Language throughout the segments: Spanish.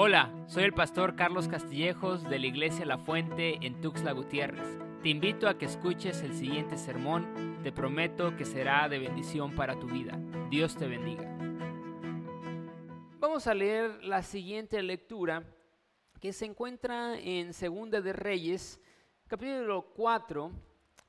Hola, soy el pastor Carlos Castillejos de la Iglesia La Fuente en Tuxtla Gutiérrez. Te invito a que escuches el siguiente sermón. Te prometo que será de bendición para tu vida. Dios te bendiga. Vamos a leer la siguiente lectura que se encuentra en Segunda de Reyes, capítulo 4.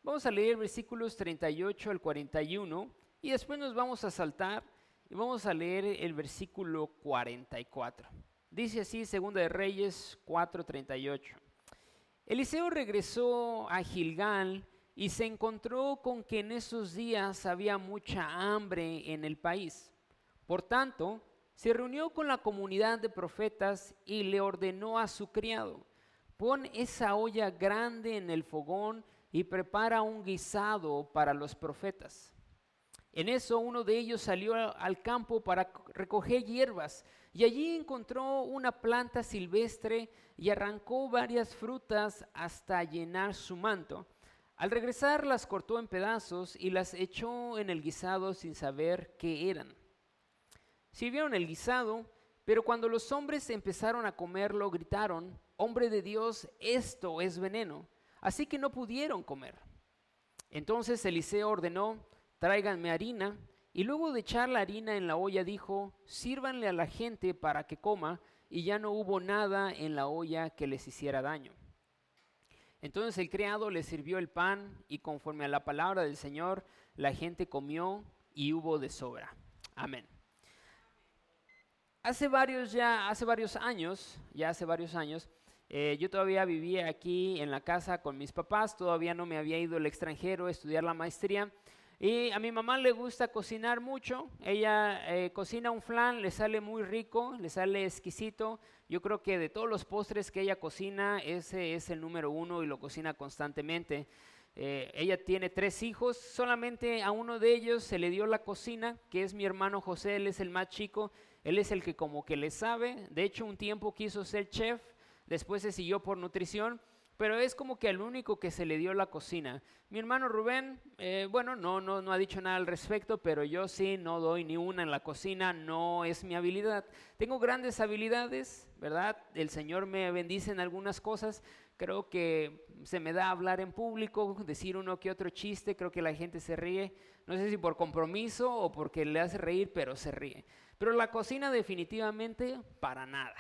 Vamos a leer versículos 38 al 41 y después nos vamos a saltar y vamos a leer el versículo 44. Dice así, Segunda de Reyes 4:38. Eliseo regresó a Gilgal y se encontró con que en esos días había mucha hambre en el país. Por tanto, se reunió con la comunidad de profetas y le ordenó a su criado, pon esa olla grande en el fogón y prepara un guisado para los profetas. En eso uno de ellos salió al campo para recoger hierbas y allí encontró una planta silvestre y arrancó varias frutas hasta llenar su manto. Al regresar las cortó en pedazos y las echó en el guisado sin saber qué eran. Sirvieron el guisado, pero cuando los hombres empezaron a comerlo, gritaron, Hombre de Dios, esto es veneno. Así que no pudieron comer. Entonces Eliseo ordenó, tráiganme harina, y luego de echar la harina en la olla dijo, sírvanle a la gente para que coma, y ya no hubo nada en la olla que les hiciera daño. Entonces el criado les sirvió el pan, y conforme a la palabra del Señor, la gente comió y hubo de sobra. Amén. Hace varios ya, hace varios años, ya hace varios años, eh, yo todavía vivía aquí en la casa con mis papás, todavía no me había ido al extranjero a estudiar la maestría. Y a mi mamá le gusta cocinar mucho. Ella eh, cocina un flan, le sale muy rico, le sale exquisito. Yo creo que de todos los postres que ella cocina, ese es el número uno y lo cocina constantemente. Eh, ella tiene tres hijos, solamente a uno de ellos se le dio la cocina, que es mi hermano José, él es el más chico, él es el que como que le sabe. De hecho, un tiempo quiso ser chef, después se siguió por nutrición pero es como que al único que se le dio la cocina. Mi hermano Rubén, eh, bueno, no, no, no ha dicho nada al respecto, pero yo sí no doy ni una en la cocina, no es mi habilidad. Tengo grandes habilidades, ¿verdad? El Señor me bendice en algunas cosas. Creo que se me da hablar en público, decir uno que otro chiste, creo que la gente se ríe. No sé si por compromiso o porque le hace reír, pero se ríe. Pero la cocina definitivamente para nada.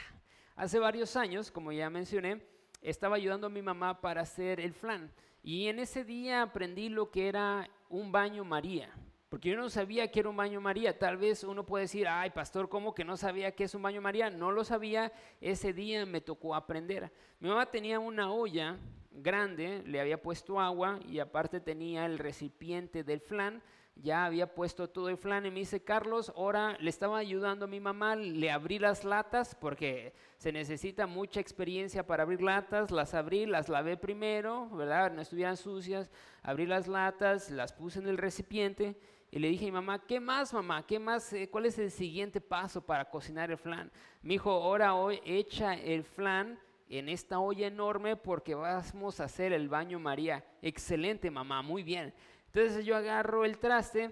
Hace varios años, como ya mencioné, estaba ayudando a mi mamá para hacer el flan. Y en ese día aprendí lo que era un baño María. Porque yo no sabía que era un baño María. Tal vez uno puede decir, ay, pastor, ¿cómo que no sabía que es un baño María? No lo sabía. Ese día me tocó aprender. Mi mamá tenía una olla grande, le había puesto agua y aparte tenía el recipiente del flan ya había puesto todo el flan y me dice, Carlos, ahora le estaba ayudando a mi mamá, le abrí las latas porque se necesita mucha experiencia para abrir latas, las abrí, las lavé primero, ¿verdad? No estuvieran sucias, abrí las latas, las puse en el recipiente y le dije a mi mamá, ¿qué más mamá? ¿Qué más? Eh, ¿Cuál es el siguiente paso para cocinar el flan? Me dijo, ahora hoy echa el flan en esta olla enorme porque vamos a hacer el baño María. Excelente mamá, muy bien. Entonces yo agarro el traste,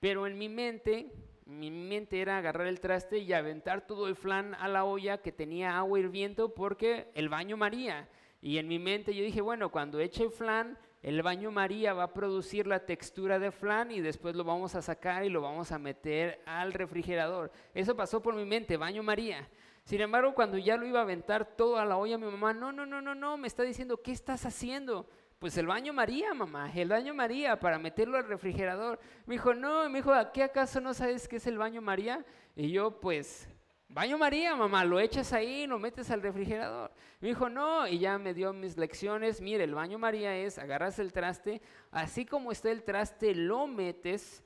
pero en mi mente, mi mente era agarrar el traste y aventar todo el flan a la olla que tenía agua hirviendo porque el baño María. Y en mi mente yo dije, bueno, cuando eche el flan, el baño María va a producir la textura de flan y después lo vamos a sacar y lo vamos a meter al refrigerador. Eso pasó por mi mente, baño María. Sin embargo, cuando ya lo iba a aventar todo a la olla, mi mamá, no, no, no, no, no, me está diciendo, ¿qué estás haciendo? Pues el baño María, mamá, el baño María para meterlo al refrigerador. Me dijo, no, me dijo, ¿qué acaso no sabes qué es el baño María? Y yo, pues, baño María, mamá, lo echas ahí, lo metes al refrigerador. Me dijo, no, y ya me dio mis lecciones. Mire, el baño María es, agarras el traste, así como está el traste, lo metes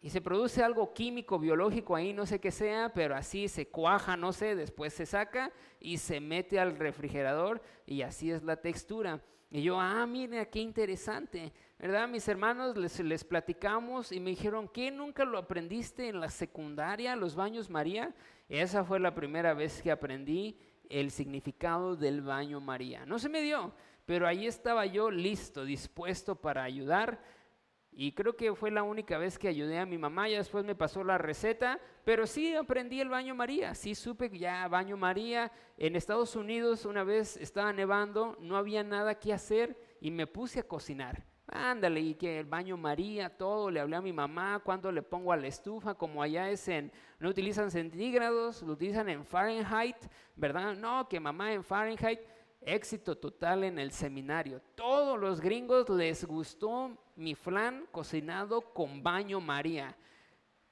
y se produce algo químico, biológico ahí, no sé qué sea, pero así se cuaja, no sé, después se saca y se mete al refrigerador y así es la textura. Y yo, ah, mire, qué interesante, ¿verdad? Mis hermanos les, les platicamos y me dijeron, ¿qué nunca lo aprendiste en la secundaria, los baños María? Esa fue la primera vez que aprendí el significado del baño María. No se me dio, pero ahí estaba yo listo, dispuesto para ayudar. Y creo que fue la única vez que ayudé a mi mamá, ya después me pasó la receta, pero sí aprendí el baño María, sí supe que ya baño María. En Estados Unidos una vez estaba nevando, no había nada que hacer y me puse a cocinar. Ándale, y que el baño María, todo, le hablé a mi mamá, cuando le pongo a la estufa, como allá es en, no utilizan centígrados, lo utilizan en Fahrenheit, ¿verdad? No, que mamá en Fahrenheit, éxito total en el seminario. Todos los gringos les gustó mi flan cocinado con baño María.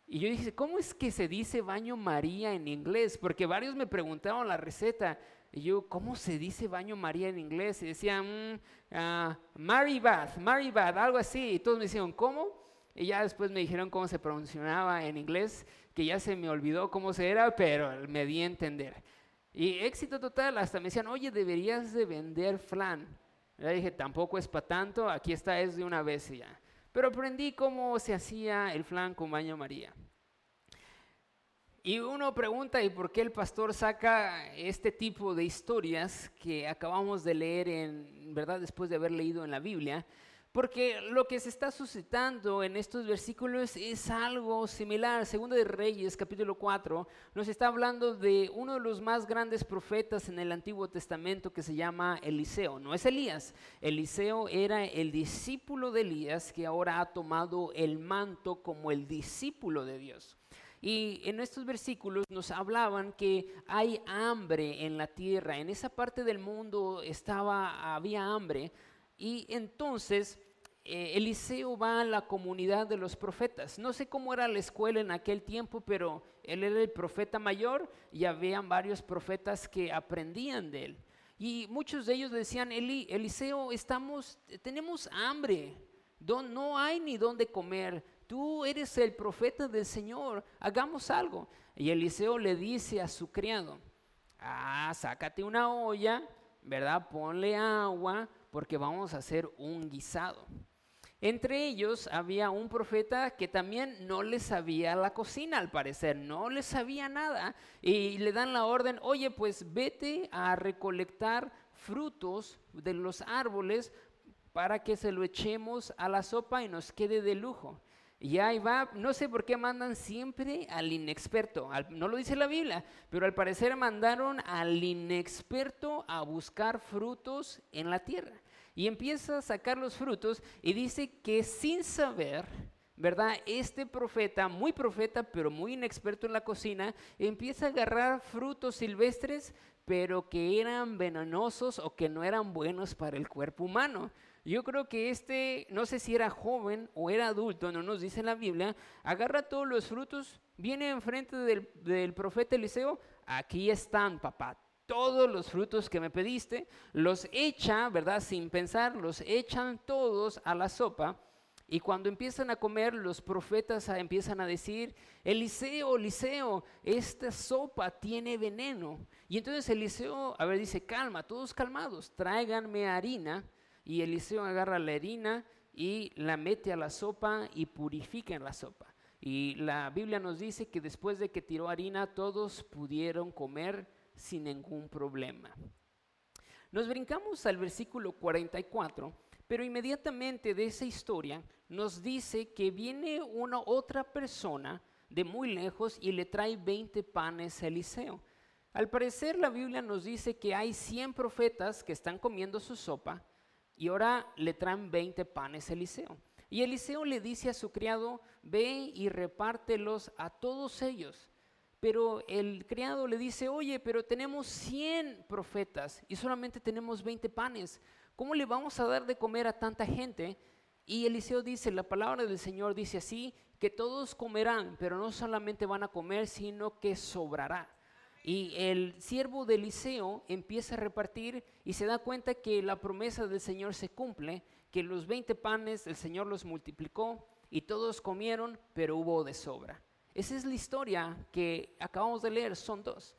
Y yo dije, ¿cómo es que se dice baño María en inglés? Porque varios me preguntaron la receta. Y yo, ¿cómo se dice baño María en inglés? Y decían, mm, uh, Mary Bath, Mary Bath, algo así. Y todos me dijeron, ¿cómo? Y ya después me dijeron cómo se pronunciaba en inglés, que ya se me olvidó cómo se era, pero me di a entender. Y éxito total, hasta me decían, oye, deberías de vender flan. Ya dije, tampoco es para tanto, aquí está, es de una vez ya. Pero aprendí cómo se hacía el flan con baño María. Y uno pregunta, ¿y por qué el pastor saca este tipo de historias que acabamos de leer en, verdad, después de haber leído en la Biblia? Porque lo que se está suscitando en estos versículos es algo similar. Segundo de Reyes, capítulo 4, nos está hablando de uno de los más grandes profetas en el Antiguo Testamento que se llama Eliseo. No es Elías. Eliseo era el discípulo de Elías que ahora ha tomado el manto como el discípulo de Dios. Y en estos versículos nos hablaban que hay hambre en la tierra. En esa parte del mundo estaba, había hambre. Y entonces eh, Eliseo va a la comunidad de los profetas. No sé cómo era la escuela en aquel tiempo, pero él era el profeta mayor y habían varios profetas que aprendían de él. Y muchos de ellos decían, Eliseo, estamos, tenemos hambre, no hay ni dónde comer, tú eres el profeta del Señor, hagamos algo. Y Eliseo le dice a su criado, ah, sácate una olla, ¿verdad? Ponle agua, porque vamos a hacer un guisado. Entre ellos había un profeta que también no le sabía la cocina, al parecer, no le sabía nada. Y le dan la orden, oye, pues vete a recolectar frutos de los árboles para que se lo echemos a la sopa y nos quede de lujo. Y ahí va, no sé por qué mandan siempre al inexperto, no lo dice la Biblia, pero al parecer mandaron al inexperto a buscar frutos en la tierra y empieza a sacar los frutos y dice que sin saber, ¿verdad? Este profeta, muy profeta, pero muy inexperto en la cocina, empieza a agarrar frutos silvestres, pero que eran venenosos o que no eran buenos para el cuerpo humano. Yo creo que este, no sé si era joven o era adulto, no nos dice la Biblia, agarra todos los frutos, viene enfrente del, del profeta Eliseo, aquí están, papá, todos los frutos que me pediste, los echa, ¿verdad? Sin pensar, los echan todos a la sopa. Y cuando empiezan a comer, los profetas empiezan a decir, Eliseo, Eliseo, esta sopa tiene veneno. Y entonces Eliseo, a ver, dice, calma, todos calmados, tráiganme harina. Y Eliseo agarra la harina y la mete a la sopa y purifica en la sopa. Y la Biblia nos dice que después de que tiró harina, todos pudieron comer sin ningún problema. Nos brincamos al versículo 44, pero inmediatamente de esa historia nos dice que viene una otra persona de muy lejos y le trae 20 panes a Eliseo. Al parecer la Biblia nos dice que hay 100 profetas que están comiendo su sopa y ahora le traen 20 panes a Eliseo. Y Eliseo le dice a su criado, ve y repártelos a todos ellos. Pero el criado le dice, oye, pero tenemos 100 profetas y solamente tenemos 20 panes. ¿Cómo le vamos a dar de comer a tanta gente? Y Eliseo dice, la palabra del Señor dice así, que todos comerán, pero no solamente van a comer, sino que sobrará. Y el siervo de Eliseo empieza a repartir y se da cuenta que la promesa del Señor se cumple, que los 20 panes el Señor los multiplicó y todos comieron, pero hubo de sobra. Esa es la historia que acabamos de leer, son dos.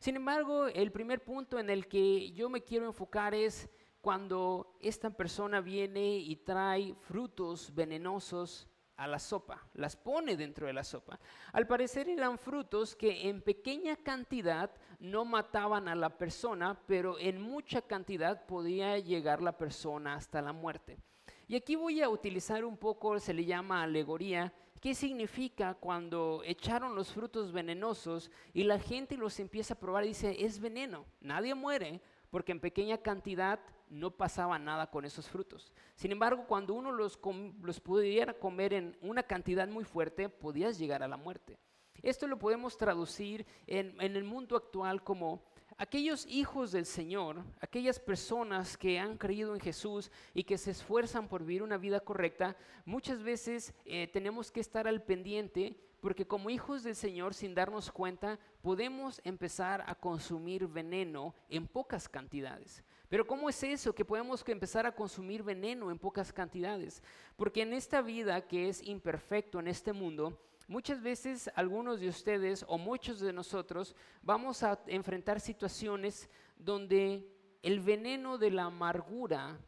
Sin embargo, el primer punto en el que yo me quiero enfocar es cuando esta persona viene y trae frutos venenosos a la sopa, las pone dentro de la sopa. Al parecer eran frutos que en pequeña cantidad no mataban a la persona, pero en mucha cantidad podía llegar la persona hasta la muerte. Y aquí voy a utilizar un poco, se le llama alegoría, ¿Qué significa cuando echaron los frutos venenosos y la gente los empieza a probar y dice, es veneno? Nadie muere porque en pequeña cantidad no pasaba nada con esos frutos. Sin embargo, cuando uno los, los pudiera comer en una cantidad muy fuerte, podías llegar a la muerte. Esto lo podemos traducir en, en el mundo actual como aquellos hijos del Señor, aquellas personas que han creído en Jesús y que se esfuerzan por vivir una vida correcta, muchas veces eh, tenemos que estar al pendiente porque como hijos del Señor, sin darnos cuenta, podemos empezar a consumir veneno en pocas cantidades. Pero ¿cómo es eso que podemos empezar a consumir veneno en pocas cantidades? Porque en esta vida que es imperfecto, en este mundo, Muchas veces algunos de ustedes o muchos de nosotros vamos a enfrentar situaciones donde el veneno de la amargura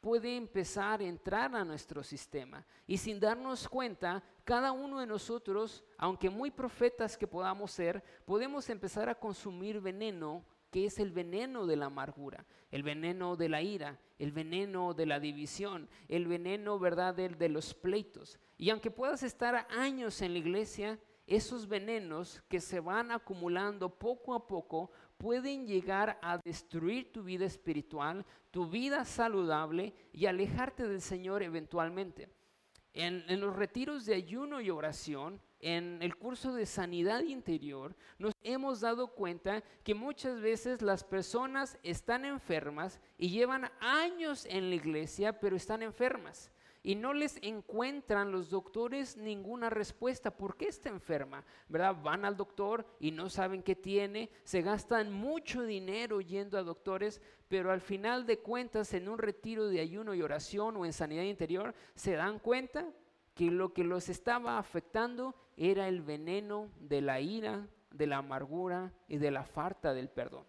puede empezar a entrar a nuestro sistema. Y sin darnos cuenta, cada uno de nosotros, aunque muy profetas que podamos ser, podemos empezar a consumir veneno que es el veneno de la amargura, el veneno de la ira, el veneno de la división, el veneno, ¿verdad?, de los pleitos. Y aunque puedas estar años en la iglesia, esos venenos que se van acumulando poco a poco pueden llegar a destruir tu vida espiritual, tu vida saludable y alejarte del Señor eventualmente. En, en, los retiros de ayuno y oración, en el curso de sanidad interior, nos hemos dado cuenta que muchas veces las personas están enfermas y llevan años en la iglesia, pero están enfermas y no les encuentran los doctores ninguna respuesta. ¿Por qué está enferma? ¿Verdad? Van al doctor y no saben qué tiene, se gastan mucho dinero yendo a doctores, pero al final de cuentas en un retiro de ayuno y oración o en sanidad interior se dan cuenta que lo que los estaba afectando era el veneno de la ira, de la amargura y de la falta del perdón.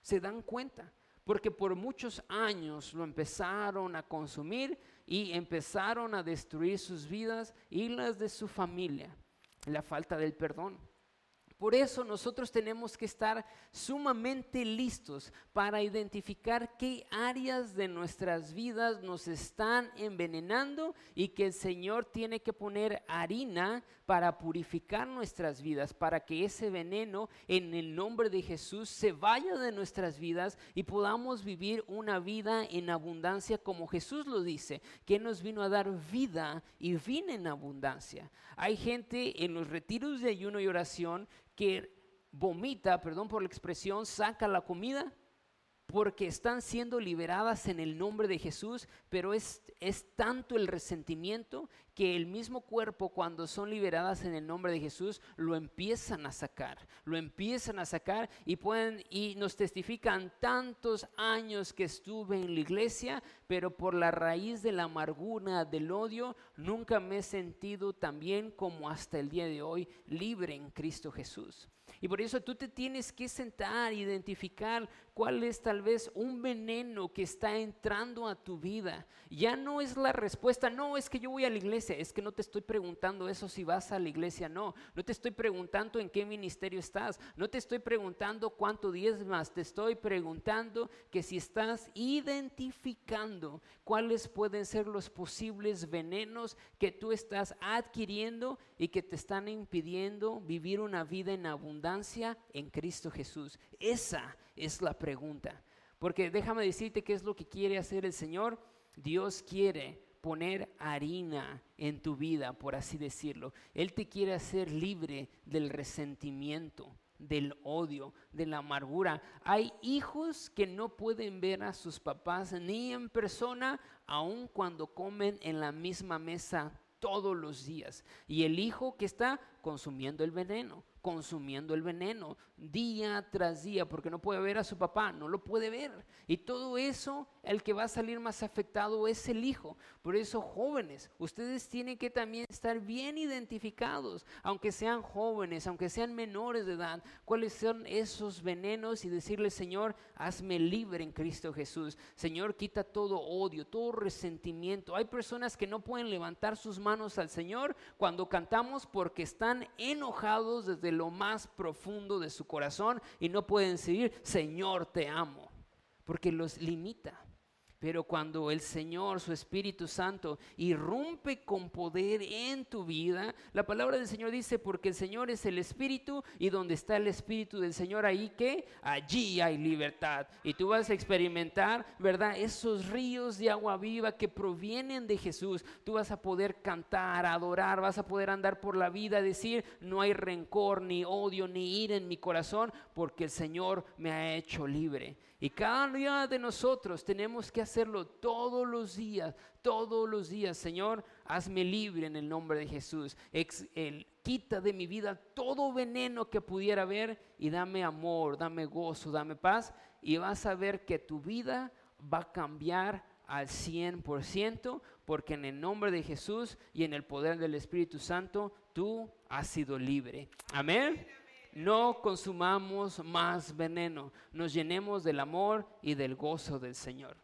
Se dan cuenta, porque por muchos años lo empezaron a consumir y empezaron a destruir sus vidas y las de su familia. La falta del perdón. Por eso nosotros tenemos que estar sumamente listos para identificar qué áreas de nuestras vidas nos están envenenando y que el Señor tiene que poner harina para purificar nuestras vidas, para que ese veneno en el nombre de Jesús se vaya de nuestras vidas y podamos vivir una vida en abundancia como Jesús lo dice, que nos vino a dar vida y vino en abundancia. Hay gente en los retiros de ayuno y oración que vomita, perdón por la expresión, saca la comida porque están siendo liberadas en el nombre de Jesús, pero es, es tanto el resentimiento que el mismo cuerpo cuando son liberadas en el nombre de Jesús lo empiezan a sacar, lo empiezan a sacar y pueden y nos testifican tantos años que estuve en la iglesia, pero por la raíz de la amargura, del odio, nunca me he sentido tan bien como hasta el día de hoy libre en Cristo Jesús. Y por eso tú te tienes que sentar, identificar cuál es tal vez un veneno que está entrando a tu vida. Ya no es la respuesta, no, es que yo voy a la iglesia, es que no te estoy preguntando eso si vas a la iglesia, no. No te estoy preguntando en qué ministerio estás, no te estoy preguntando cuánto diezmas, te estoy preguntando que si estás identificando cuáles pueden ser los posibles venenos que tú estás adquiriendo y que te están impidiendo vivir una vida en abundancia en Cristo Jesús? Esa es la pregunta. Porque déjame decirte qué es lo que quiere hacer el Señor. Dios quiere poner harina en tu vida, por así decirlo. Él te quiere hacer libre del resentimiento, del odio, de la amargura. Hay hijos que no pueden ver a sus papás ni en persona, aun cuando comen en la misma mesa todos los días. Y el hijo que está consumiendo el veneno consumiendo el veneno día tras día porque no puede ver a su papá, no lo puede ver. Y todo eso, el que va a salir más afectado es el hijo. Por eso, jóvenes, ustedes tienen que también estar bien identificados, aunque sean jóvenes, aunque sean menores de edad, cuáles son esos venenos y decirle, Señor, hazme libre en Cristo Jesús. Señor, quita todo odio, todo resentimiento. Hay personas que no pueden levantar sus manos al Señor cuando cantamos porque están enojados desde lo más profundo de su corazón y no pueden decir, Señor, te amo, porque los limita. Pero cuando el Señor, su Espíritu Santo, irrumpe con poder en tu vida, la palabra del Señor dice, porque el Señor es el Espíritu y donde está el Espíritu del Señor, ahí que allí hay libertad. Y tú vas a experimentar, ¿verdad? Esos ríos de agua viva que provienen de Jesús. Tú vas a poder cantar, adorar, vas a poder andar por la vida, decir, no hay rencor, ni odio, ni ira en mi corazón, porque el Señor me ha hecho libre. Y cada día de nosotros tenemos que hacerlo todos los días, todos los días. Señor, hazme libre en el nombre de Jesús. quita de mi vida todo veneno que pudiera haber y dame amor, dame gozo, dame paz. Y vas a ver que tu vida va a cambiar al 100%, porque en el nombre de Jesús y en el poder del Espíritu Santo, tú has sido libre. Amén no consumamos más veneno, nos llenemos del amor y del gozo del Señor.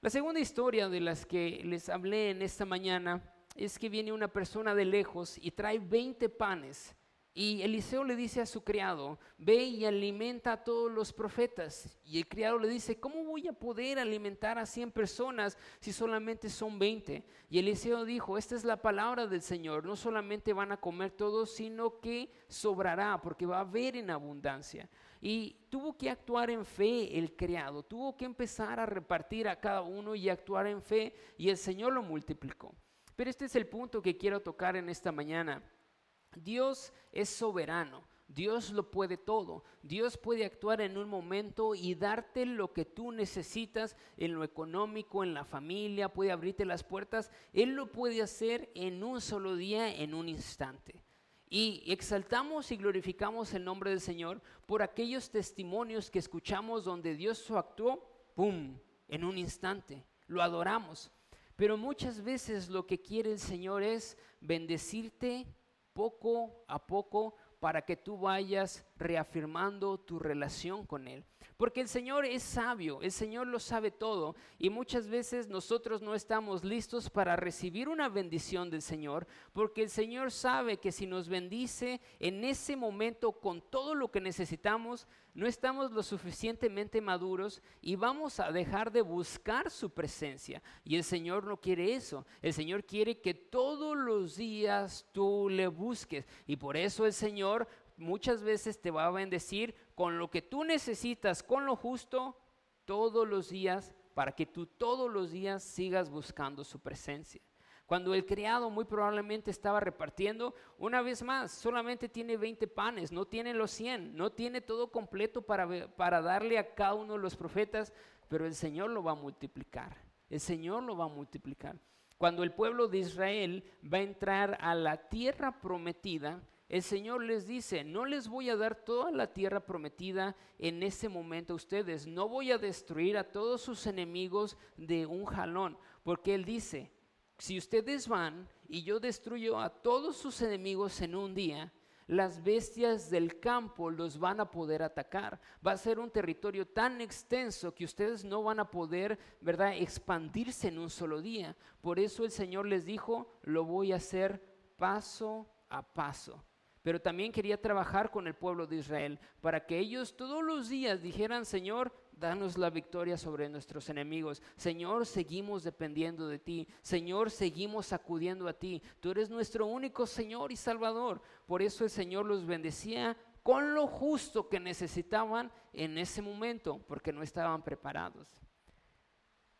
La segunda historia de las que les hablé en esta mañana es que viene una persona de lejos y trae 20 panes y Eliseo le dice a su criado, ve y alimenta a todos los profetas. Y el criado le dice, ¿cómo voy a poder alimentar a 100 personas si solamente son 20? Y Eliseo dijo, esta es la palabra del Señor, no solamente van a comer todos, sino que sobrará, porque va a haber en abundancia. Y tuvo que actuar en fe el criado, tuvo que empezar a repartir a cada uno y actuar en fe, y el Señor lo multiplicó. Pero este es el punto que quiero tocar en esta mañana. Dios es soberano. Dios lo puede todo. Dios puede actuar en un momento y darte lo que tú necesitas en lo económico, en la familia, puede abrirte las puertas. Él lo puede hacer en un solo día, en un instante. Y exaltamos y glorificamos el nombre del Señor por aquellos testimonios que escuchamos donde Dios actuó, ¡pum!, en un instante. Lo adoramos. Pero muchas veces lo que quiere el Señor es bendecirte poco a poco para que tú vayas reafirmando tu relación con Él. Porque el Señor es sabio, el Señor lo sabe todo y muchas veces nosotros no estamos listos para recibir una bendición del Señor, porque el Señor sabe que si nos bendice en ese momento con todo lo que necesitamos, no estamos lo suficientemente maduros y vamos a dejar de buscar su presencia. Y el Señor no quiere eso. El Señor quiere que todos los días tú le busques. Y por eso el Señor muchas veces te va a bendecir con lo que tú necesitas, con lo justo, todos los días, para que tú todos los días sigas buscando su presencia. Cuando el criado muy probablemente estaba repartiendo, una vez más, solamente tiene 20 panes, no tiene los 100, no tiene todo completo para, para darle a cada uno de los profetas, pero el Señor lo va a multiplicar. El Señor lo va a multiplicar. Cuando el pueblo de Israel va a entrar a la tierra prometida, el Señor les dice, no les voy a dar toda la tierra prometida en ese momento a ustedes, no voy a destruir a todos sus enemigos de un jalón, porque Él dice, si ustedes van y yo destruyo a todos sus enemigos en un día, las bestias del campo los van a poder atacar. Va a ser un territorio tan extenso que ustedes no van a poder, ¿verdad?, expandirse en un solo día. Por eso el Señor les dijo, lo voy a hacer paso a paso pero también quería trabajar con el pueblo de Israel para que ellos todos los días dijeran, Señor, danos la victoria sobre nuestros enemigos. Señor, seguimos dependiendo de ti. Señor, seguimos acudiendo a ti. Tú eres nuestro único Señor y Salvador. Por eso el Señor los bendecía con lo justo que necesitaban en ese momento, porque no estaban preparados.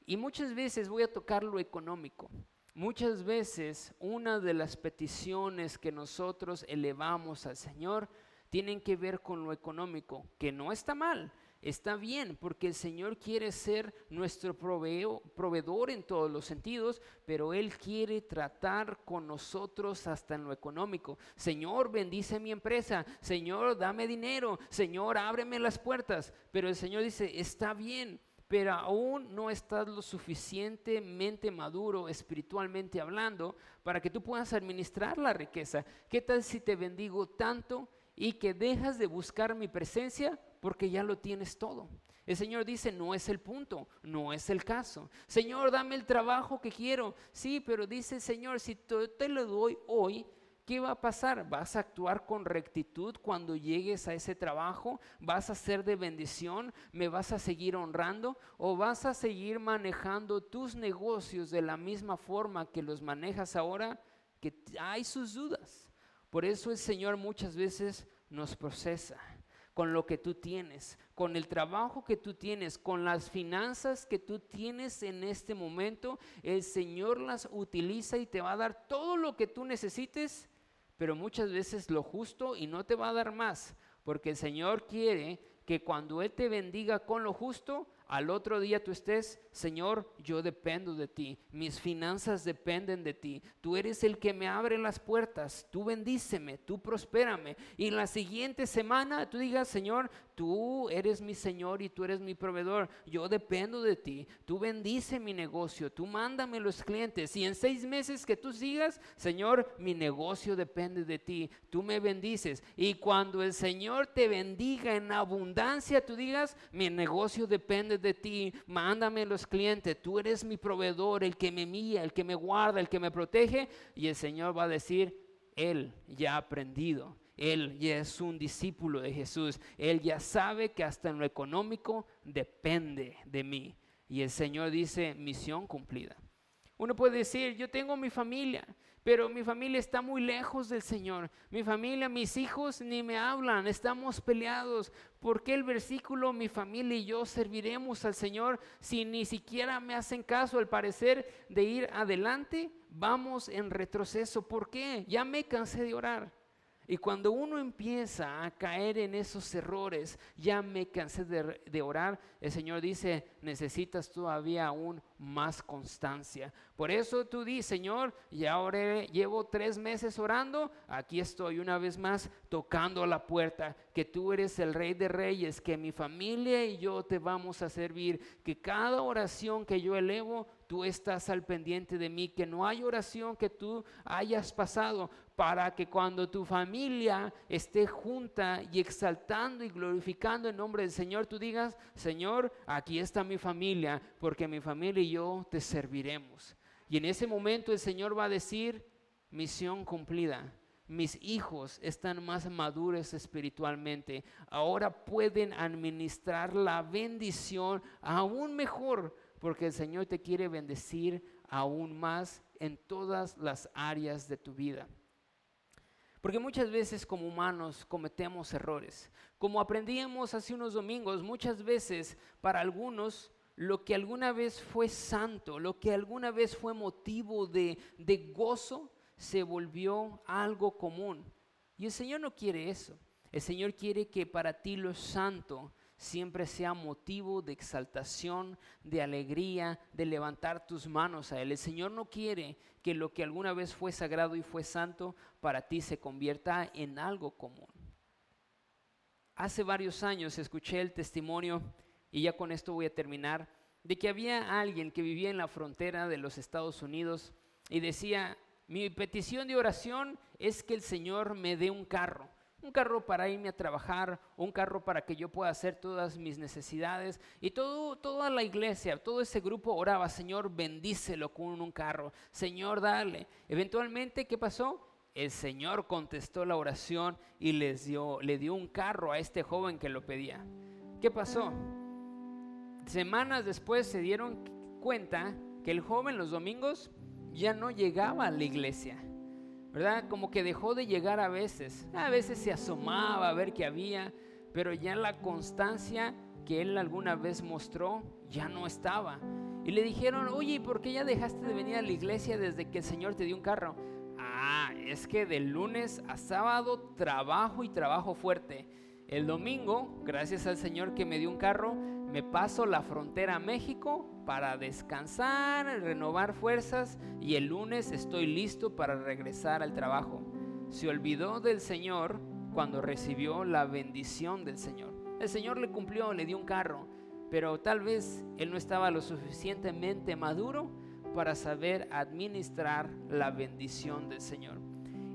Y muchas veces voy a tocar lo económico. Muchas veces una de las peticiones que nosotros elevamos al Señor tienen que ver con lo económico, que no está mal, está bien, porque el Señor quiere ser nuestro proveedor en todos los sentidos, pero Él quiere tratar con nosotros hasta en lo económico. Señor, bendice mi empresa, Señor, dame dinero, Señor, ábreme las puertas, pero el Señor dice, está bien pero aún no estás lo suficientemente maduro espiritualmente hablando para que tú puedas administrar la riqueza. ¿Qué tal si te bendigo tanto y que dejas de buscar mi presencia porque ya lo tienes todo? El Señor dice, no es el punto, no es el caso. Señor, dame el trabajo que quiero. Sí, pero dice Señor, si te lo doy hoy, ¿qué va a pasar? ¿Vas a actuar con rectitud cuando llegues a ese trabajo? ¿Vas a ser de bendición? ¿Me vas a seguir honrando? ¿O vas a seguir manejando tus negocios de la misma forma que los manejas ahora? Que hay sus dudas. Por eso el Señor muchas veces nos procesa con lo que tú tienes, con el trabajo que tú tienes, con las finanzas que tú tienes en este momento. El Señor las utiliza y te va a dar todo lo que tú necesites pero muchas veces lo justo y no te va a dar más, porque el Señor quiere que cuando Él te bendiga con lo justo, al otro día tú estés, Señor, yo dependo de ti, mis finanzas dependen de ti, tú eres el que me abre las puertas, tú bendíceme, tú prospérame. Y la siguiente semana tú digas, Señor, tú eres mi Señor y tú eres mi proveedor, yo dependo de ti, tú bendice mi negocio, tú mándame los clientes. Y en seis meses que tú sigas, Señor, mi negocio depende de ti, tú me bendices. Y cuando el Señor te bendiga en abundancia, tú digas, mi negocio depende de ti, mándame los clientes, tú eres mi proveedor, el que me mía, el que me guarda, el que me protege. Y el Señor va a decir, Él ya ha aprendido. Él ya es un discípulo de Jesús. Él ya sabe que hasta en lo económico depende de mí. Y el Señor dice, misión cumplida. Uno puede decir, yo tengo mi familia, pero mi familia está muy lejos del Señor. Mi familia, mis hijos ni me hablan, estamos peleados. ¿Por qué el versículo, mi familia y yo serviremos al Señor si ni siquiera me hacen caso al parecer de ir adelante? Vamos en retroceso. ¿Por qué? Ya me cansé de orar. Y cuando uno empieza a caer en esos errores, ya me cansé de, orar, el Señor dice, necesitas todavía aún más constancia. Por eso tú di, Señor, y ahora llevo tres meses orando, aquí estoy una vez más tocando la puerta, que tú eres el rey de reyes, que mi familia y yo te vamos a servir, que cada oración que yo elevo, tú estás al pendiente de mí, que no hay oración que tú hayas pasado para que cuando tu familia esté junta y exaltando y glorificando el nombre del Señor, tú digas, Señor, aquí está mi familia, porque mi familia y yo te serviremos. Y en ese momento el Señor va a decir, misión cumplida. Mis hijos están más maduros espiritualmente. Ahora pueden administrar la bendición aún mejor porque el Señor te quiere bendecir aún más en todas las áreas de tu vida. Porque muchas veces como humanos cometemos errores. Como aprendíamos hace unos domingos, muchas veces para algunos lo que alguna vez fue santo, lo que alguna vez fue motivo de, de gozo, se volvió algo común. Y el Señor no quiere eso. El Señor quiere que para ti lo santo siempre sea motivo de exaltación, de alegría, de levantar tus manos a Él. El Señor no quiere que lo que alguna vez fue sagrado y fue santo para ti se convierta en algo común. Hace varios años escuché el testimonio, y ya con esto voy a terminar, de que había alguien que vivía en la frontera de los Estados Unidos y decía, mi petición de oración es que el Señor me dé un carro un carro para irme a trabajar, un carro para que yo pueda hacer todas mis necesidades. Y todo, toda la iglesia, todo ese grupo oraba, Señor, bendícelo con un carro, Señor, dale. Eventualmente, ¿qué pasó? El Señor contestó la oración y les dio, le dio un carro a este joven que lo pedía. ¿Qué pasó? Semanas después se dieron cuenta que el joven los domingos ya no llegaba a la iglesia ¿verdad? Como que dejó de llegar a veces. A veces se asomaba a ver qué había, pero ya la constancia que él alguna vez mostró ya no estaba. Y le dijeron, oye, ¿por qué ya dejaste de venir a la iglesia desde que el Señor te dio un carro? Ah, es que de lunes a sábado trabajo y trabajo fuerte. El domingo, gracias al Señor que me dio un carro, me paso la frontera a México para descansar, renovar fuerzas y el lunes estoy listo para regresar al trabajo. Se olvidó del Señor cuando recibió la bendición del Señor. El Señor le cumplió, le dio un carro, pero tal vez él no estaba lo suficientemente maduro para saber administrar la bendición del Señor.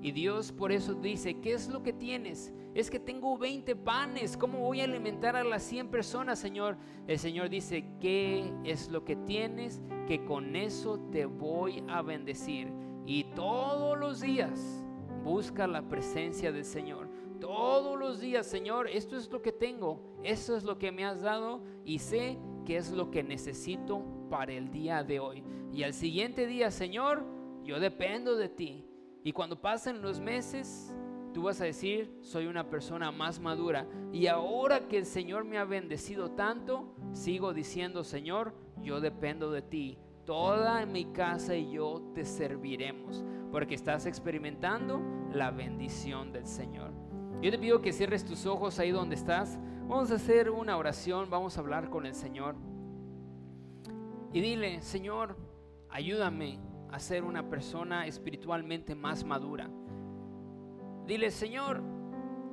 Y Dios por eso dice, ¿qué es lo que tienes? Es que tengo 20 panes, ¿cómo voy a alimentar a las 100 personas, Señor? El Señor dice, ¿qué es lo que tienes? Que con eso te voy a bendecir. Y todos los días busca la presencia del Señor. Todos los días, Señor, esto es lo que tengo, esto es lo que me has dado y sé que es lo que necesito para el día de hoy. Y al siguiente día, Señor, yo dependo de ti. Y cuando pasen los meses, tú vas a decir, soy una persona más madura. Y ahora que el Señor me ha bendecido tanto, sigo diciendo, Señor, yo dependo de ti. Toda mi casa y yo te serviremos, porque estás experimentando la bendición del Señor. Yo te pido que cierres tus ojos ahí donde estás. Vamos a hacer una oración, vamos a hablar con el Señor. Y dile, Señor, ayúdame a ser una persona espiritualmente más madura. Dile, Señor,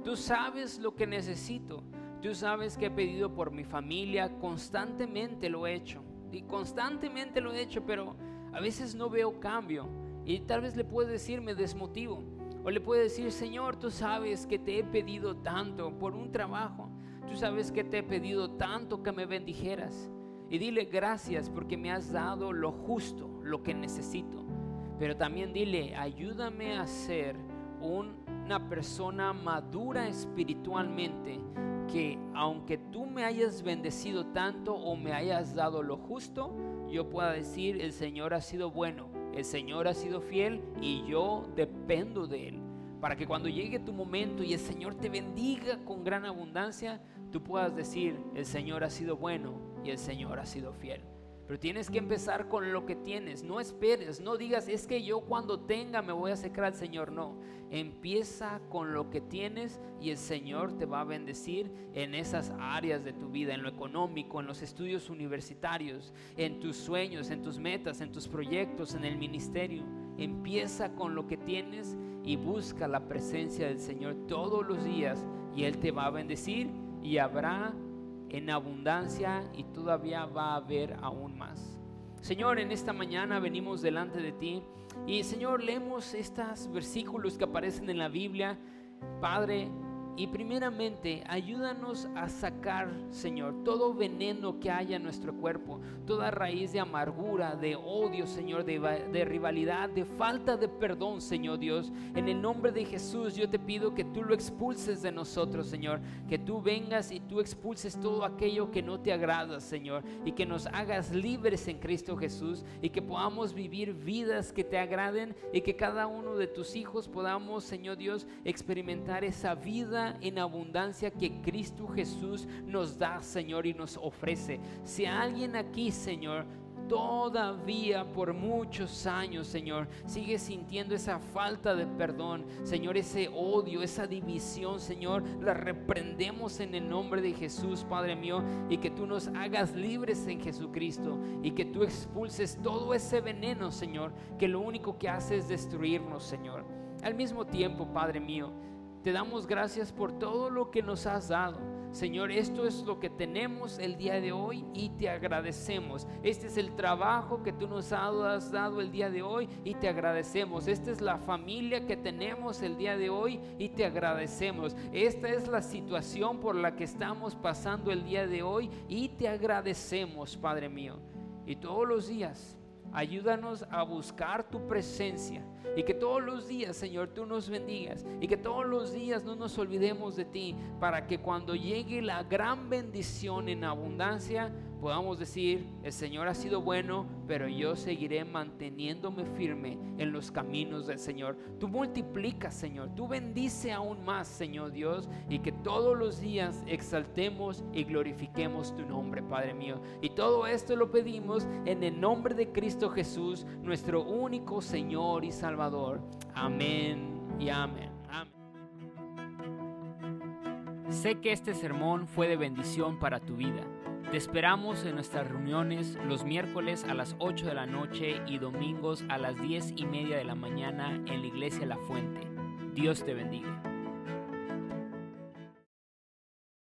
tú sabes lo que necesito. Tú sabes que he pedido por mi familia, constantemente lo he hecho. Y constantemente lo he hecho, pero a veces no veo cambio. Y tal vez le puedo decir, me desmotivo. O le puede decir, Señor, tú sabes que te he pedido tanto por un trabajo. Tú sabes que te he pedido tanto que me bendijeras. Y dile gracias porque me has dado lo justo, lo que necesito. Pero también dile, ayúdame a ser una persona madura espiritualmente que aunque tú me hayas bendecido tanto o me hayas dado lo justo, yo pueda decir, el Señor ha sido bueno el Señor ha sido fiel y yo dependo de Él. Para que cuando llegue tu momento y el Señor te bendiga con gran abundancia, tú puedas decir, el Señor ha sido bueno y el Señor ha sido fiel. Pero tienes que empezar con lo que tienes. No esperes, no digas, es que yo cuando tenga me voy a acercar al Señor. No, empieza con lo que tienes y el Señor te va a bendecir en esas áreas de tu vida, en lo económico, en los estudios universitarios, en tus sueños, en tus metas, en tus proyectos, en el ministerio. Empieza con lo que tienes y busca la presencia del Señor todos los días y Él te va a bendecir y habrá en abundancia y todavía va a haber aún más. Señor, en esta mañana venimos delante de ti y Señor, leemos estos versículos que aparecen en la Biblia. Padre, y primeramente, ayúdanos a sacar, Señor, todo veneno que haya en nuestro cuerpo, toda raíz de amargura, de odio, Señor, de, rivalidad, de falta de perdón, Señor Dios. En el nombre de Jesús, yo te pido que tú lo expulses de nosotros, Señor. Que tú vengas y tú expulses todo aquello que no te agrada, Señor. Y que nos hagas libres en Cristo Jesús. Y que podamos vivir vidas que te agraden. Y que cada uno de tus hijos podamos, Señor Dios, experimentar esa en abundancia que Cristo Jesús nos da, Señor, y nos ofrece. Si alguien aquí, Señor, todavía por muchos años, Señor, sigue sintiendo esa falta de perdón, Señor, ese odio, esa división, Señor, la reprendemos en el nombre de Jesús, Padre mío, y que tú nos hagas libres en Jesucristo y que tú expulses todo ese veneno, Señor, que lo único que hace es destruirnos, Señor. Al mismo tiempo, Padre mío, te damos gracias por todo lo que nos has dado. Señor, esto es lo que tenemos el día de hoy y te agradecemos. Este es el trabajo que tú nos has dado el día de hoy y te agradecemos. Esta es la familia que tenemos el día de hoy y te agradecemos. Esta es la situación por la que estamos pasando el día de hoy y te agradecemos, Padre mío. Y todos los días Ayúdanos a buscar tu presencia y que todos los días, Señor, tú nos bendigas y que todos los días no nos olvidemos de ti para que cuando llegue la gran bendición en abundancia, podamos decir, el Señor ha sido bueno, pero yo seguiré manteniéndome firme en los caminos del Señor. Tú multiplicas, Señor, tú bendice aún más, Señor Dios, y que todos los días exaltemos y glorifiquemos tu nombre, Padre mío. Y todo esto lo pedimos en el nombre de Cristo Jesús, nuestro único Señor y Salvador. Amén y amén. amén. Sé que este sermón fue de bendición para tu vida. Te esperamos en nuestras reuniones los miércoles a las 8 de la noche y domingos a las 10 y media de la mañana en la iglesia La Fuente. Dios te bendiga.